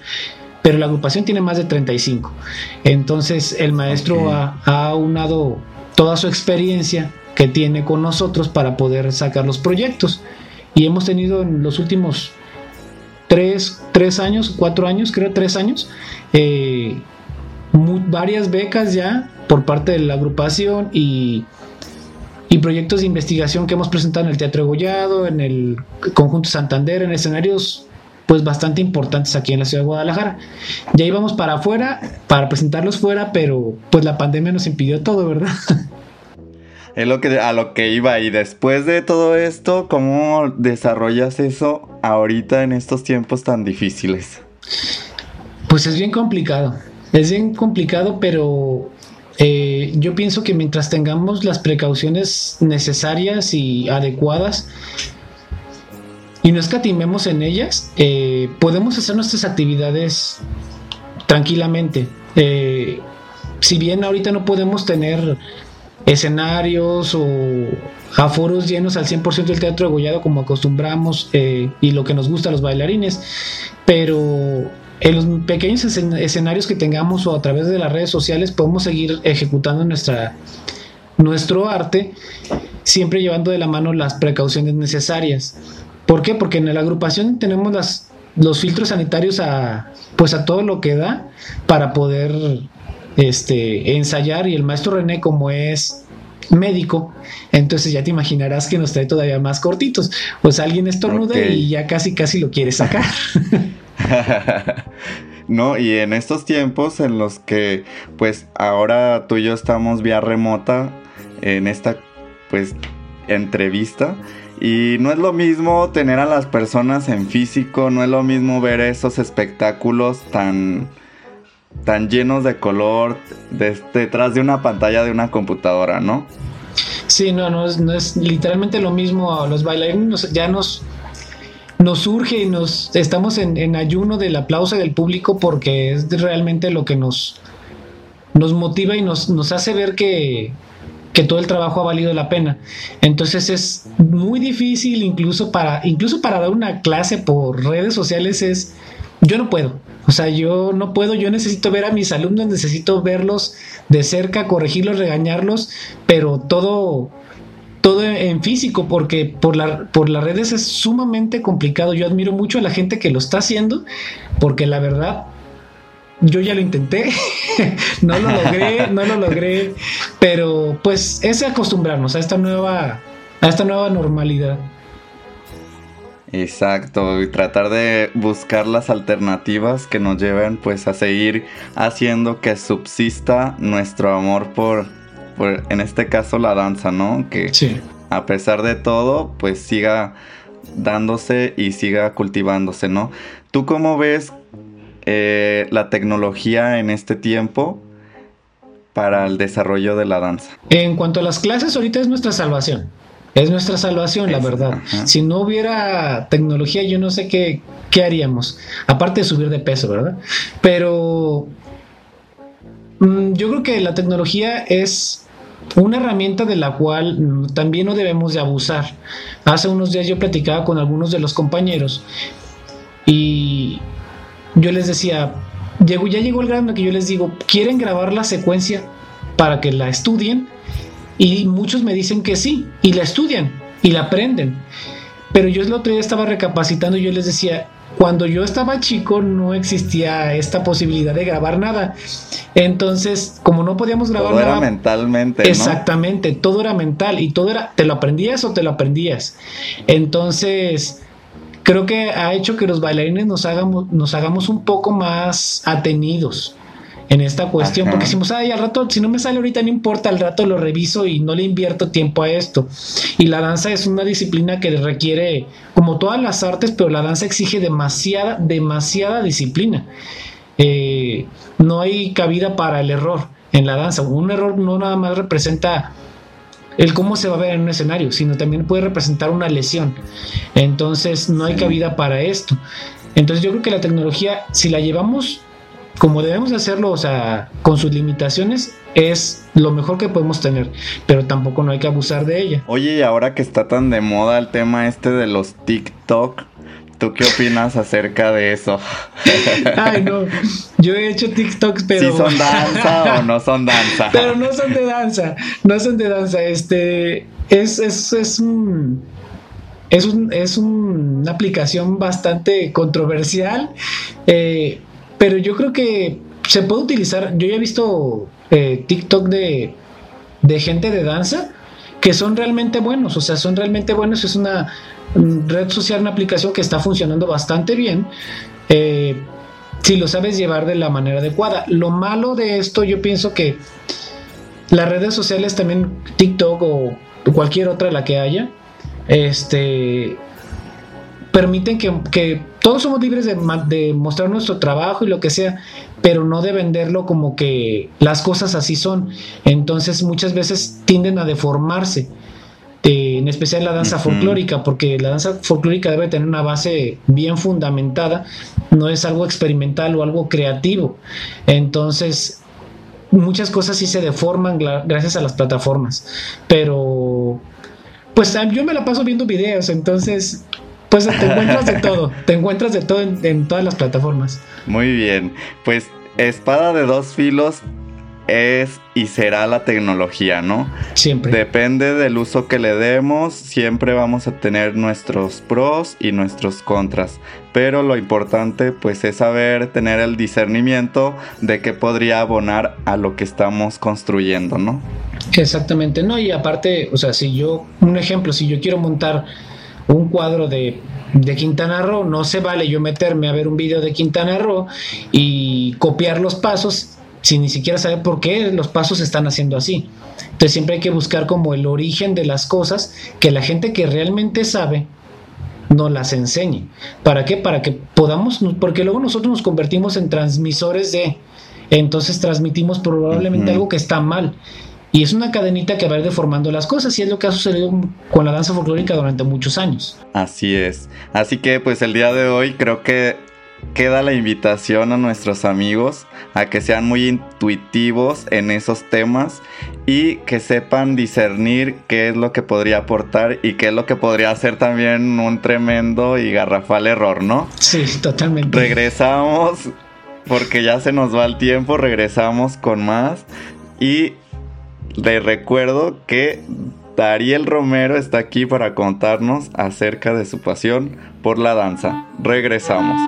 pero la agrupación tiene más de 35. Entonces el maestro ha, ha unado toda su experiencia que tiene con nosotros para poder sacar los proyectos. Y hemos tenido en los últimos tres, tres años, cuatro años, creo tres años, eh, varias becas ya por parte de la agrupación y, y, proyectos de investigación que hemos presentado en el Teatro Gollado, en el Conjunto Santander, en escenarios pues bastante importantes aquí en la ciudad de Guadalajara. Ya íbamos para afuera, para presentarlos fuera, pero pues la pandemia nos impidió todo, ¿verdad? Es lo que, a lo que iba. Y después de todo esto, ¿cómo desarrollas eso ahorita en estos tiempos tan difíciles? Pues es bien complicado. Es bien complicado, pero eh, yo pienso que mientras tengamos las precauciones necesarias y adecuadas y no escatimemos en ellas, eh, podemos hacer nuestras actividades tranquilamente. Eh, si bien ahorita no podemos tener escenarios o aforos llenos al 100% del teatro Gollado como acostumbramos eh, y lo que nos gusta a los bailarines, pero en los pequeños escenarios que tengamos o a través de las redes sociales podemos seguir ejecutando nuestra, nuestro arte, siempre llevando de la mano las precauciones necesarias. ¿Por qué? Porque en la agrupación tenemos las, los filtros sanitarios a, pues a todo lo que da para poder este, ensayar y el maestro René como es médico, entonces ya te imaginarás que nos trae todavía más cortitos. Pues alguien estornuda y ya casi casi lo quiere sacar. no, y en estos tiempos en los que pues ahora tú y yo estamos vía remota en esta pues entrevista y no es lo mismo tener a las personas en físico, no es lo mismo ver esos espectáculos tan tan llenos de color detrás de una pantalla de una computadora, ¿no? Sí, no, no es, no es literalmente lo mismo. Los bailarines ya nos, nos surge y nos estamos en, ayuno del aplauso del público porque es realmente lo que nos, nos motiva y nos, nos hace ver que, que todo el trabajo ha valido la pena. Entonces es muy difícil incluso para, incluso para dar una clase por redes sociales es, yo no puedo. O sea, yo no puedo, yo necesito ver a mis alumnos, necesito verlos de cerca, corregirlos, regañarlos, pero todo, todo en físico, porque por, la, por las redes es sumamente complicado. Yo admiro mucho a la gente que lo está haciendo, porque la verdad, yo ya lo intenté, no lo logré, no lo logré, pero pues es acostumbrarnos a esta nueva, a esta nueva normalidad. Exacto, y tratar de buscar las alternativas que nos lleven pues a seguir haciendo que subsista nuestro amor por, en este caso la danza, ¿no? Que a pesar de todo pues siga dándose y siga cultivándose, ¿no? ¿Tú cómo ves eh, la tecnología en este tiempo para el desarrollo de la danza? En cuanto a las clases, ahorita es nuestra salvación. Es nuestra salvación, la verdad. Si no hubiera tecnología, yo no sé qué, qué haríamos. Aparte de subir de peso, ¿verdad? Pero mm, yo creo que la tecnología es una herramienta de la cual también no debemos de abusar. Hace unos días yo platicaba con algunos de los compañeros yo les decía, ya llegó el grado que yo les digo, ¿quieren grabar la secuencia para que la estudien? Y muchos me dicen que sí, y la estudian, y la aprenden. Pero yo el otro día estaba recapacitando y yo les decía, cuando yo estaba chico no existía esta posibilidad de grabar nada. Entonces, como no podíamos grabar todo nada. Era mentalmente. Exactamente, todo era mental y todo era, te lo aprendías o te lo aprendías. Entonces, creo que ha hecho que los bailarines nos hagamos, nos hagamos un poco más atenidos en esta cuestión, porque decimos, ay, al rato, si no me sale ahorita, no importa, al rato lo reviso y no le invierto tiempo a esto. Y la danza es una disciplina que requiere, como todas las artes, pero la danza exige demasiada, demasiada disciplina. Eh, no hay cabida para el error en la danza. Un error no nada más representa el cómo se va a ver en un escenario, sino también puede representar una lesión. Entonces no hay cabida para esto. Entonces yo creo que la tecnología, si la llevamos como debemos hacerlo, o sea, con sus limitaciones, es lo mejor que podemos tener, pero tampoco no hay que abusar de ella. Oye, y ahora que está tan de moda el tema este de los TikTok, ¿tú qué opinas acerca de eso? Ay, no, yo he hecho TikToks, pero... ¿Sí son danza o no son danza? Pero no son de danza, no son de danza, este, es, es, es un... Es, un, es una aplicación bastante controversial. Eh, pero yo creo que se puede utilizar. Yo ya he visto eh, TikTok de, de gente de danza que son realmente buenos. O sea, son realmente buenos. Es una red social, una aplicación que está funcionando bastante bien. Eh, si lo sabes llevar de la manera adecuada. Lo malo de esto, yo pienso que las redes sociales también, TikTok o cualquier otra la que haya, este permiten que, que todos somos libres de, mostrar nuestro trabajo y lo que sea, pero no de venderlo como que las cosas así son. Entonces muchas veces tienden a deformarse. En especial la danza folclórica, porque la danza folclórica debe tener una base bien fundamentada, no es algo experimental o algo creativo. Entonces, muchas cosas sí se deforman gracias a las plataformas, pero pues yo me la paso viendo videos, entonces pues te encuentras de todo, te encuentras de todo en, todas las plataformas. Muy bien, pues espada de dos filos es y será la tecnología, ¿no? Siempre. Depende del uso que le demos, siempre vamos a tener nuestros pros y nuestros contras. Pero lo importante pues es saber tener el discernimiento de qué podría abonar a lo que estamos construyendo, ¿no? Exactamente, no, y aparte, o sea, si yo, un ejemplo, si yo quiero montar un cuadro de, Quintana Roo, no se vale yo meterme a ver un video de Quintana Roo y copiar los pasos sin ni siquiera saber por qué los pasos se están haciendo así. Entonces siempre hay que buscar como el origen de las cosas que la gente que realmente sabe nos las enseñe. ¿Para qué? Para que podamos, porque luego nosotros nos convertimos en transmisores de, entonces transmitimos probablemente algo que está mal. Y es una cadenita que va a ir deformando las cosas y es lo que ha sucedido con la danza folclórica durante muchos años. Así es. Así que pues el día de hoy creo que queda la invitación a nuestros amigos a que sean muy intuitivos en esos temas y que sepan discernir qué es lo que podría aportar y qué es lo que podría ser también un tremendo y garrafal error, ¿no? Sí, totalmente. Regresamos porque ya se nos va el tiempo, regresamos con más y le recuerdo que Dariel Romero está aquí para contarnos acerca de su pasión por la danza. Regresamos.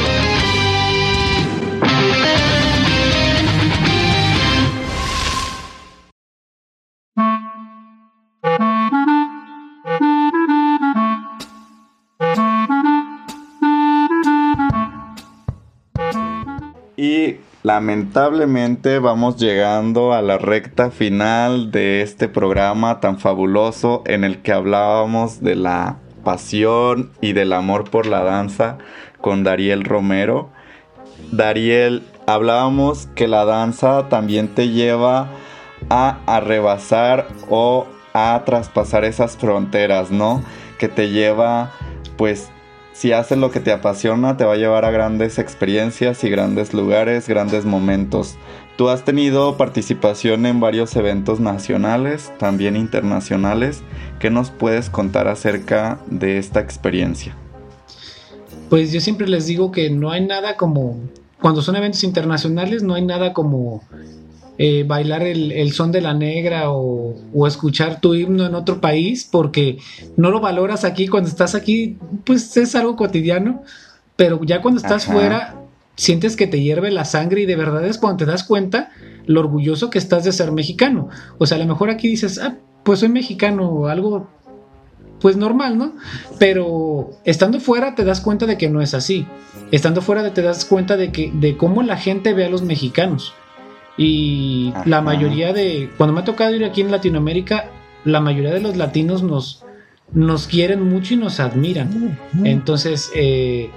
Lamentablemente vamos llegando a la recta final de este programa tan fabuloso en el que hablábamos de la pasión y del amor por la danza con Dariel Romero. Dariel, hablábamos que la danza también te lleva a, arrebasar o a traspasar esas fronteras, ¿no? Que te lleva pues si haces lo que te apasiona, te va a llevar a grandes experiencias y grandes lugares, grandes momentos. Tú has tenido participación en varios eventos nacionales, también internacionales. ¿Qué nos puedes contar acerca de esta experiencia? Pues yo siempre les digo que no hay nada como, cuando son eventos internacionales, no hay nada como eh, bailar el, son de la negra o, escuchar tu himno en otro país porque no lo valoras aquí. Cuando estás aquí, pues es algo cotidiano, pero ya cuando estás fuera, sientes que te hierve la sangre y de verdad es cuando te das cuenta lo orgulloso que estás de ser mexicano. O sea, a lo mejor aquí dices, ah, pues soy mexicano o algo pues normal, ¿no? Pero estando fuera te das cuenta de que no es así. Estando fuera te das cuenta de que de cómo la gente ve a los mexicanos. Y la mayoría de, cuando me ha tocado ir aquí en Latinoamérica, la mayoría de los latinos nos, nos quieren mucho y nos admiran. Entonces, eh,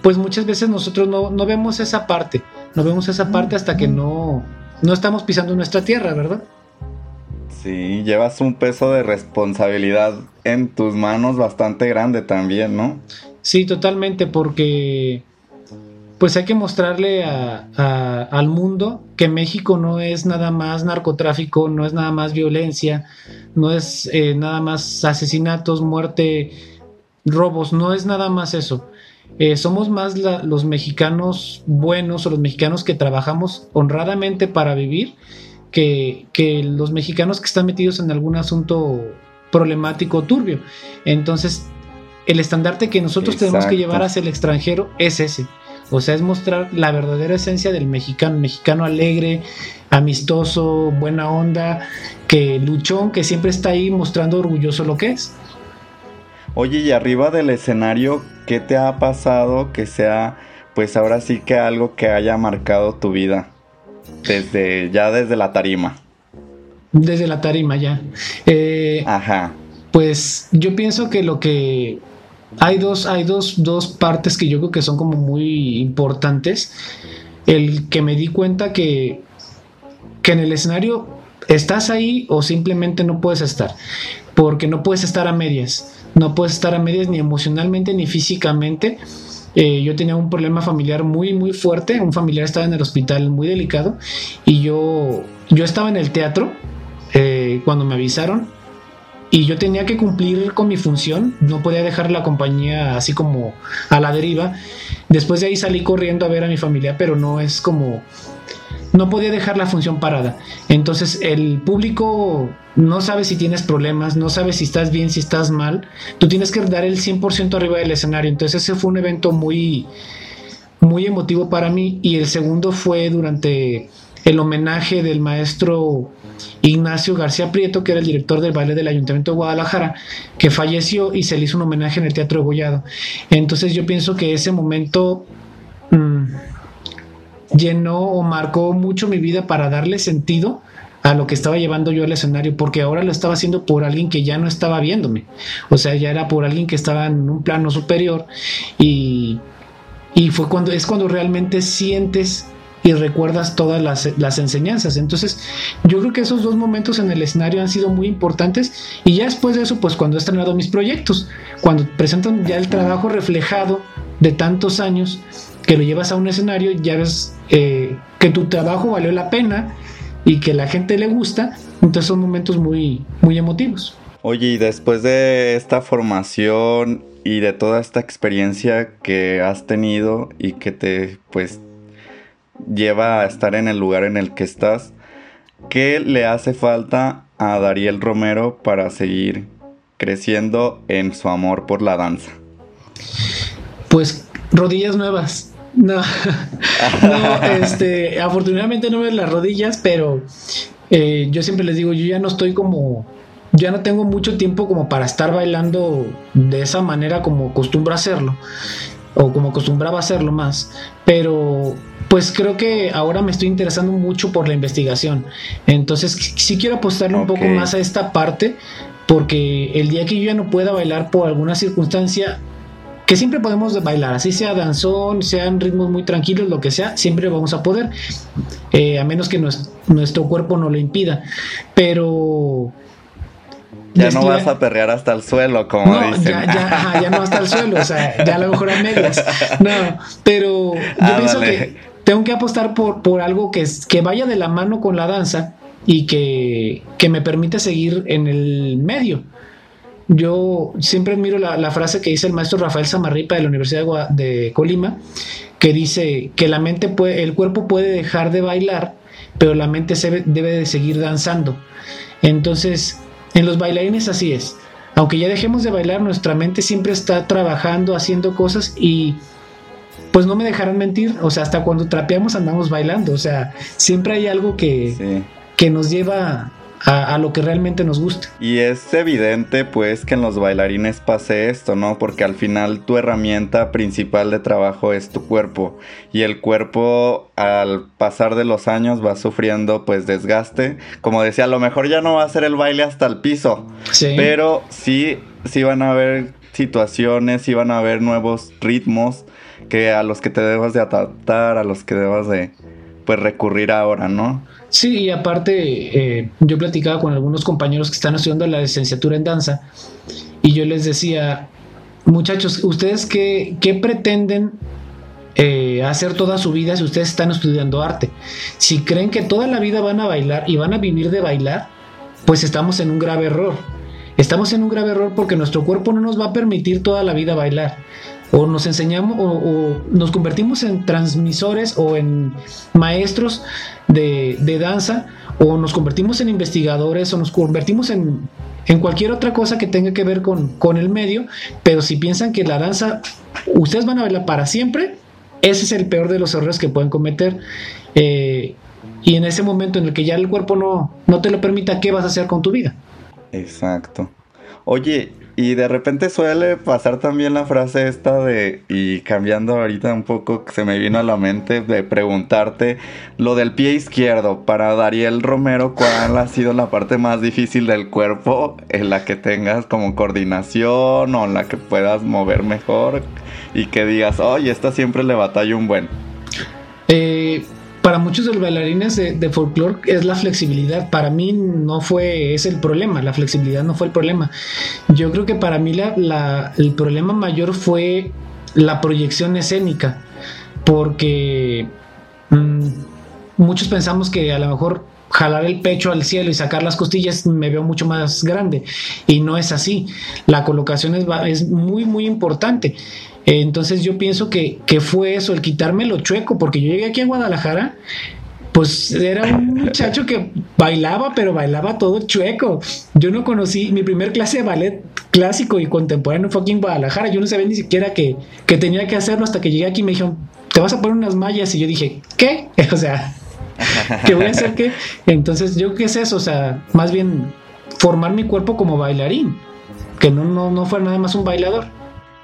pues muchas veces nosotros no, no, vemos esa parte, no vemos esa parte hasta que no, no estamos pisando nuestra tierra, ¿verdad? Sí, llevas un peso de responsabilidad en tus manos bastante grande también, ¿no? Sí, totalmente, porque pues hay que mostrarle al mundo que México no es nada más narcotráfico, no es nada más violencia, no es eh, nada más asesinatos, muerte, robos, no es nada más eso. Eh, somos más los mexicanos buenos o los mexicanos que trabajamos honradamente para vivir que, que los mexicanos que están metidos en algún asunto problemático o turbio. Entonces, el estandarte que nosotros tenemos que llevar hacia el extranjero es ese o sea, es mostrar la verdadera esencia del mexicano, mexicano alegre, amistoso, buena onda, que luchón, que siempre está ahí mostrando orgulloso lo que es. Oye, y arriba del escenario, ¿qué te ha pasado que sea, pues ahora sí que algo que haya marcado tu vida? Desde, ya desde la tarima. Desde la tarima, ya. Eh, Ajá. Pues yo pienso que lo que hay dos, hay dos, dos partes que yo creo que son como muy importantes. El que me di cuenta que, que en el escenario estás ahí o simplemente no puedes estar. Porque no puedes estar a medias. No puedes estar a medias ni emocionalmente ni físicamente. Eh, yo tenía un problema familiar muy, muy fuerte. Un familiar estaba en el hospital muy delicado. Y yo, yo estaba en el teatro eh, cuando me avisaron y yo tenía que cumplir con mi función, no podía dejar la compañía así como a la deriva. Después de ahí salí corriendo a ver a mi familia, pero no es como no podía dejar la función parada. Entonces el público no sabe si tienes problemas, no sabe si estás bien, si estás mal. Tú tienes que dar el 100% arriba del escenario. Entonces ese fue un evento muy, muy emotivo para mí. Y el segundo fue durante el homenaje del maestro Ignacio García Prieto, que era el director del baile del Ayuntamiento de Guadalajara, que falleció y se le hizo un homenaje en el Teatro de Gollado. Entonces yo pienso que ese momento mm, llenó o marcó mucho mi vida para darle sentido a lo que estaba llevando yo al escenario, porque ahora lo estaba haciendo por alguien que ya no estaba viéndome. O sea, ya era por alguien que estaba en un plano superior y, y fue cuando es cuando realmente sientes y recuerdas todas las, enseñanzas. Entonces, yo creo que esos dos momentos en el escenario han sido muy importantes y ya después de eso, pues cuando he estrenado mis proyectos, cuando presentan ya el trabajo reflejado de tantos años que lo llevas a un escenario, ya ves eh, que tu trabajo valió la pena y que la gente le gusta, entonces son momentos muy, muy emotivos. Oye, y después de esta formación y de toda esta experiencia que has tenido y que te pues lleva a estar en el lugar en el que estás, ¿qué le hace falta a Dariel Romero para seguir creciendo en su amor por la danza? Pues rodillas nuevas. No, no este, afortunadamente no me las rodillas, pero eh, yo siempre les digo, yo ya no estoy como, ya no tengo mucho tiempo como para estar bailando de esa manera como acostumbro hacerlo, o como acostumbraba hacerlo más, pero pues creo que ahora me estoy interesando mucho por la investigación. Entonces sí quiero apostarle un poco más a esta parte, porque el día que yo ya no pueda bailar por alguna circunstancia, que siempre podemos bailar, así sea danzón, sean ritmos muy tranquilos, lo que sea, siempre vamos a poder, eh, a menos que nuestro cuerpo no lo impida. Pero ya no vas a perrear hasta el suelo, como no, dicen. Ya, ya, ya no hasta el suelo, o sea, ya a lo mejor a medias. No, pero yo ah, pienso que tengo que apostar por, por algo que, que vaya de la mano con la danza y que, que me permita seguir en el medio yo siempre admiro la, frase que dice el maestro Rafael Samarripa de la Universidad de, Colima, que dice que la mente puede, el cuerpo puede dejar de bailar, pero la mente se debe de seguir danzando. Entonces, en los bailarines así es. Aunque ya dejemos de bailar, nuestra mente siempre está trabajando, haciendo cosas y pues no me dejarán mentir, o sea, hasta cuando trapeamos andamos bailando, o sea, siempre hay algo que, que nos lleva a, lo que realmente nos gusta. Y es evidente pues que en los bailarines pase esto, ¿no? Porque al final tu herramienta principal de trabajo es tu cuerpo y el cuerpo al pasar de los años va sufriendo pues desgaste. Como decía, a lo mejor ya no va a ser el baile hasta el piso, sí. pero sí, sí van a haber situaciones, sí van a haber nuevos ritmos que a los que te debas de adaptar, a los que debas de pues recurrir ahora, ¿no? Sí, y aparte eh, yo platicaba con algunos compañeros que están estudiando la licenciatura en danza y yo les decía, muchachos, ¿ustedes qué, qué pretenden eh, hacer toda su vida si ustedes están estudiando arte? Si creen que toda la vida van a bailar y van a vivir de bailar, pues estamos en un grave error. Estamos en un grave error porque nuestro cuerpo no nos va a permitir toda la vida bailar o nos enseñamos o, nos convertimos en transmisores o en maestros de, danza o nos convertimos en investigadores o nos convertimos en, cualquier otra cosa que tenga que ver con, el medio, pero si piensan que la danza ustedes van a verla para siempre, ese es el peor de los errores que pueden cometer. Eh, y en ese momento en el que ya el cuerpo no, no te lo permita, ¿qué vas a hacer con tu vida? Exacto. Oye, y de repente suele pasar también la frase esta de, y cambiando ahorita un poco, se me vino a la mente de preguntarte lo del pie izquierdo. Para Dariel Romero, ¿cuál ha sido la parte más difícil del cuerpo en la que tengas como coordinación o en la que puedas mover mejor y que digas, oye, esta siempre le batalla un buen? Eh, para muchos de los bailarines de, folclore es la flexibilidad. Para mí no fue ese el problema, la flexibilidad no fue el problema. Yo creo que para mí la, el problema mayor fue la proyección escénica, porque mm, muchos pensamos que a lo mejor jalar el pecho al cielo y sacar las costillas me veo mucho más grande y no es así. La colocación es, es muy muy importante. Entonces yo pienso que, fue eso, el quitarme lo chueco, porque yo llegué aquí a Guadalajara, pues era un muchacho que bailaba, pero bailaba todo chueco. Yo no conocí, mi primer clase de ballet clásico y contemporáneo fue aquí en Guadalajara, yo no sabía ni siquiera que, tenía que hacerlo hasta que llegué aquí y me dijeron, te vas a poner unas mallas y yo dije, ¿qué? O sea, ¿qué voy a hacer qué? Entonces yo qué es eso, o sea, más bien formar mi cuerpo como bailarín, que no, no, no fue nada más un bailador.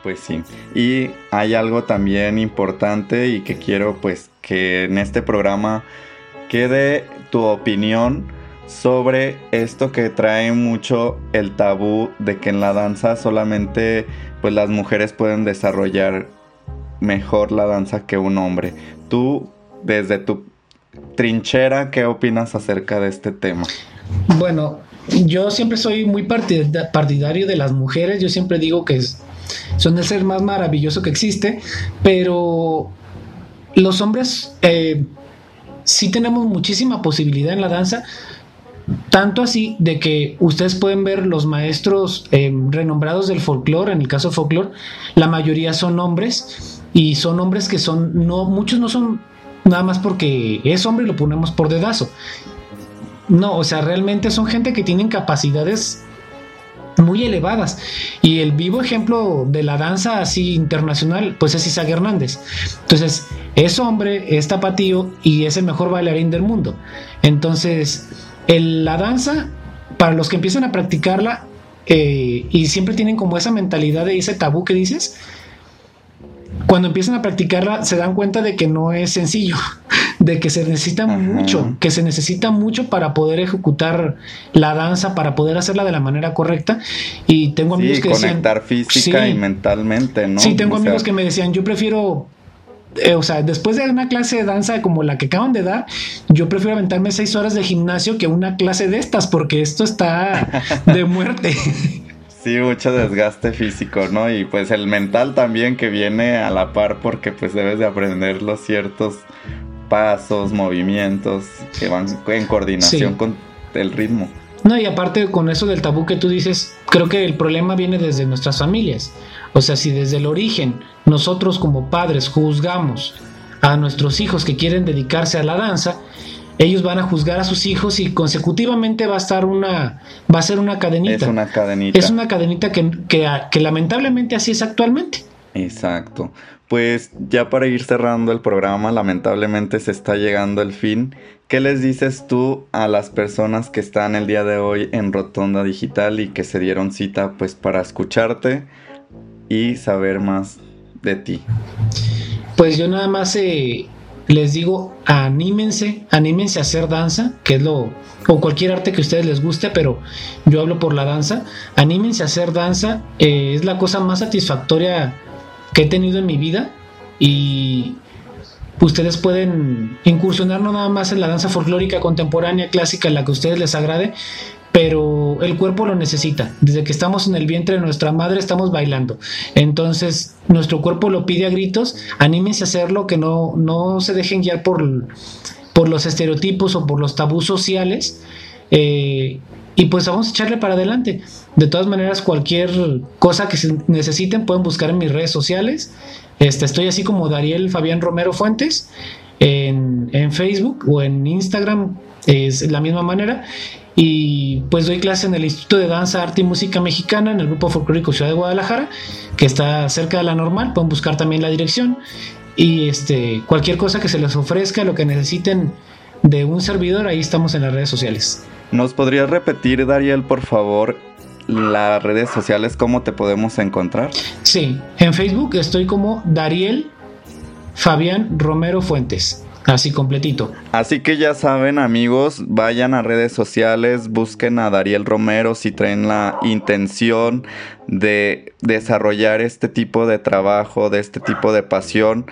Pues sí. Y hay algo también importante y que quiero pues que en este programa quede tu opinión sobre esto que trae mucho el tabú de que en la danza solamente pues las mujeres pueden desarrollar mejor la danza que un hombre. Tú desde tu trinchera, ¿qué opinas acerca de este tema? Bueno, yo siempre soy muy partidario de las mujeres, yo siempre digo que es son el ser más maravilloso que existe, pero los hombres eh, sí tenemos muchísima posibilidad en la danza, tanto así de que ustedes pueden ver los maestros eh, renombrados del folclore, en el caso folclore, la mayoría son hombres y son hombres que son, no, muchos no son nada más porque es hombre y lo ponemos por dedazo. No, o sea, realmente son gente que tienen capacidades muy elevadas. Y el vivo ejemplo de la danza así internacional, pues es Isaac Hernández. Entonces, es hombre, es tapatío y es el mejor bailarín del mundo. Entonces, la danza, para los que empiezan a practicarla eh, y siempre tienen como esa mentalidad de ese tabú que dices, cuando empiezan a practicarla se dan cuenta de que no es sencillo, de que se necesita mucho, que se necesita mucho para poder ejecutar la danza, para poder hacerla de la manera correcta. Y tengo amigos que conectar física y mentalmente, ¿no? Sí, tengo amigos que me decían, yo prefiero eh, o sea, después de una clase de danza como la que acaban de dar, yo prefiero aventarme seis horas de gimnasio que una clase de estas, porque esto está de muerte. Sí, mucho desgaste físico, ¿no? Y pues el mental también que viene a la par porque pues debes de aprender los ciertos pasos, movimientos que van en coordinación con el ritmo. No, y aparte con eso del tabú que tú dices, creo que el problema viene desde nuestras familias. O sea, si desde el origen nosotros como padres juzgamos a nuestros hijos que quieren dedicarse a la danza, ellos van a juzgar a sus hijos y consecutivamente va a estar una va a ser una cadenita. Es una cadenita. Es una cadenita que, que lamentablemente así es actualmente. Exacto. Pues ya para ir cerrando el programa, lamentablemente se está llegando el fin. ¿Qué les dices tú a las personas que están el día de hoy en Rotonda Digital y que se dieron cita pues para escucharte y saber más de ti? Pues yo nada más eh, les digo, anímense, anímense a hacer danza, que es lo, o cualquier arte que a ustedes les guste, pero yo hablo por la danza, anímense a hacer danza, eh, es la cosa más satisfactoria que he tenido en mi vida y ustedes pueden incursionar no nada más en la danza folclórica contemporánea clásica en la que a ustedes les agrade, pero el cuerpo lo necesita. Desde que estamos en el vientre de nuestra madre estamos bailando. Entonces, nuestro cuerpo lo pide a gritos, anímense a hacerlo, que no, no se dejen guiar por, por los estereotipos o por los tabús sociales. Eh, y pues vamos a echarle para adelante. De todas maneras, cualquier cosa que necesiten pueden buscar en mis redes sociales. Este, estoy así como Dariel Fabián Romero Fuentes en, en Facebook o en Instagram, es la misma manera. Y pues doy clase en el Instituto de Danza, Arte y Música Mexicana en el Grupo Folclórico Ciudad de Guadalajara, que está cerca de la normal. Pueden buscar también la dirección. Y este, cualquier cosa que se les ofrezca, lo que necesiten de un servidor, ahí estamos en las redes sociales. ¿Nos podrías repetir, Dariel, por favor, las redes sociales, cómo te podemos encontrar? Sí, en Facebook estoy como Dariel Fabián Romero Fuentes. Así completito. Así que ya saben amigos, vayan a redes sociales, busquen a Dariel Romero si traen la intención de desarrollar este tipo de trabajo, de este tipo de pasión.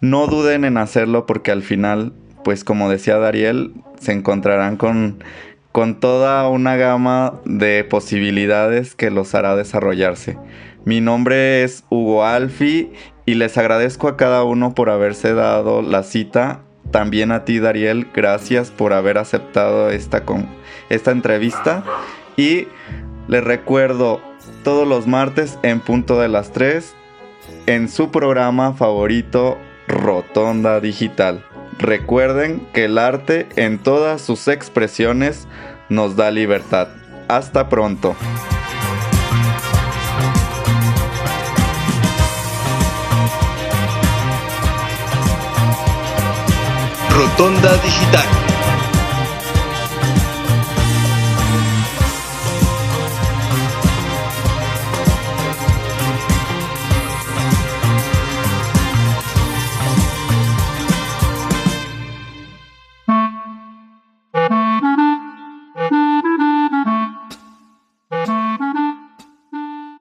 No duden en hacerlo porque al final, pues como decía Dariel, se encontrarán con con toda una gama de posibilidades que los hará desarrollarse. Mi nombre es Hugo Alfi y les agradezco a cada uno por haberse dado la cita. También a ti, Dariel, gracias por haber aceptado esta, esta entrevista. Y les recuerdo todos los martes en punto de las 3 en su programa favorito Rotonda Digital. Recuerden que el arte en todas sus expresiones nos da libertad. Hasta pronto. Rotonda Digital